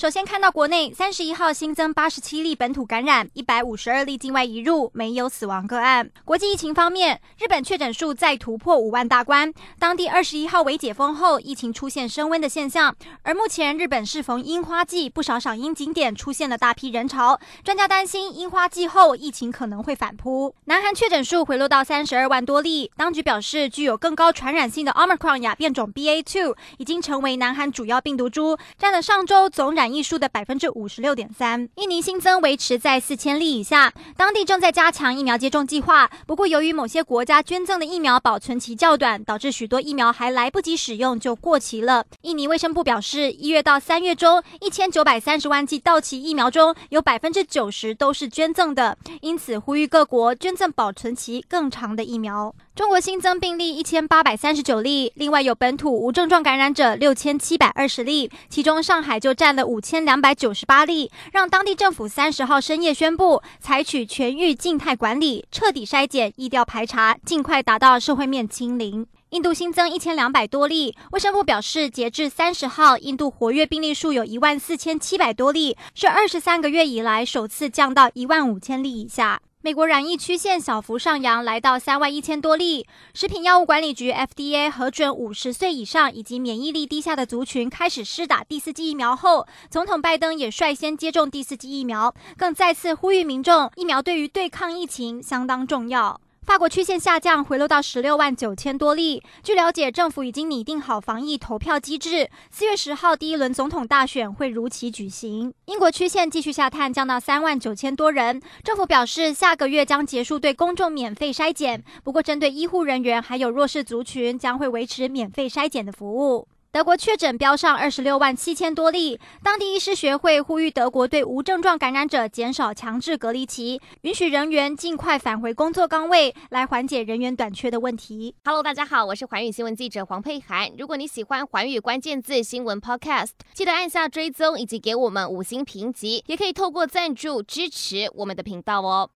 首先看到国内三十一号新增八十七例本土感染，一百五十二例境外移入，没有死亡个案。国际疫情方面，日本确诊数再突破五万大关，当地二十一号为解封后，疫情出现升温的现象。而目前日本适逢樱花季，不少赏樱景点出现了大批人潮，专家担心樱花季后疫情可能会反扑。南韩确诊数回落到三十二万多例，当局表示具有更高传染性的 Omicron 亚变种 BA.2 已经成为南韩主要病毒株，占了上周总染。疫数的百分之五十六点三，印尼新增维持在四千例以下，当地正在加强疫苗接种计划。不过，由于某些国家捐赠的疫苗保存期较短，导致许多疫苗还来不及使用就过期了。印尼卫生部表示，一月到三月中，一千九百三十万剂到期疫苗中有百分之九十都是捐赠的，因此呼吁各国捐赠保存期更长的疫苗。中国新增病例一千八百三十九例，另外有本土无症状感染者六千七百二十例，其中上海就占了五千两百九十八例，让当地政府三十号深夜宣布采取全域静态管理，彻底筛检、疫调排查，尽快达到社会面清零。印度新增一千两百多例，卫生部表示，截至三十号，印度活跃病例数有一万四千七百多例，是二十三个月以来首次降到一万五千例以下。美国染疫曲线小幅上扬，来到三万一千多例。食品药物管理局 FDA 核准五十岁以上以及免疫力低下的族群开始施打第四剂疫苗后，总统拜登也率先接种第四剂疫苗，更再次呼吁民众，疫苗对于对抗疫情相当重要。法国曲线下降，回落到十六万九千多例。据了解，政府已经拟定好防疫投票机制，四月十号第一轮总统大选会如期举行。英国曲线继续下探，降到三万九千多人。政府表示，下个月将结束对公众免费筛检，不过针对医护人员还有弱势族群，将会维持免费筛检的服务。德国确诊飙上二十六万七千多例，当地医师学会呼吁德国对无症状感染者减少强制隔离期，允许人员尽快返回工作岗位，来缓解人员短缺的问题。Hello，大家好，我是寰宇新闻记者黄佩涵。如果你喜欢寰宇关键字新闻 Podcast，记得按下追踪以及给我们五星评级，也可以透过赞助支持我们的频道哦。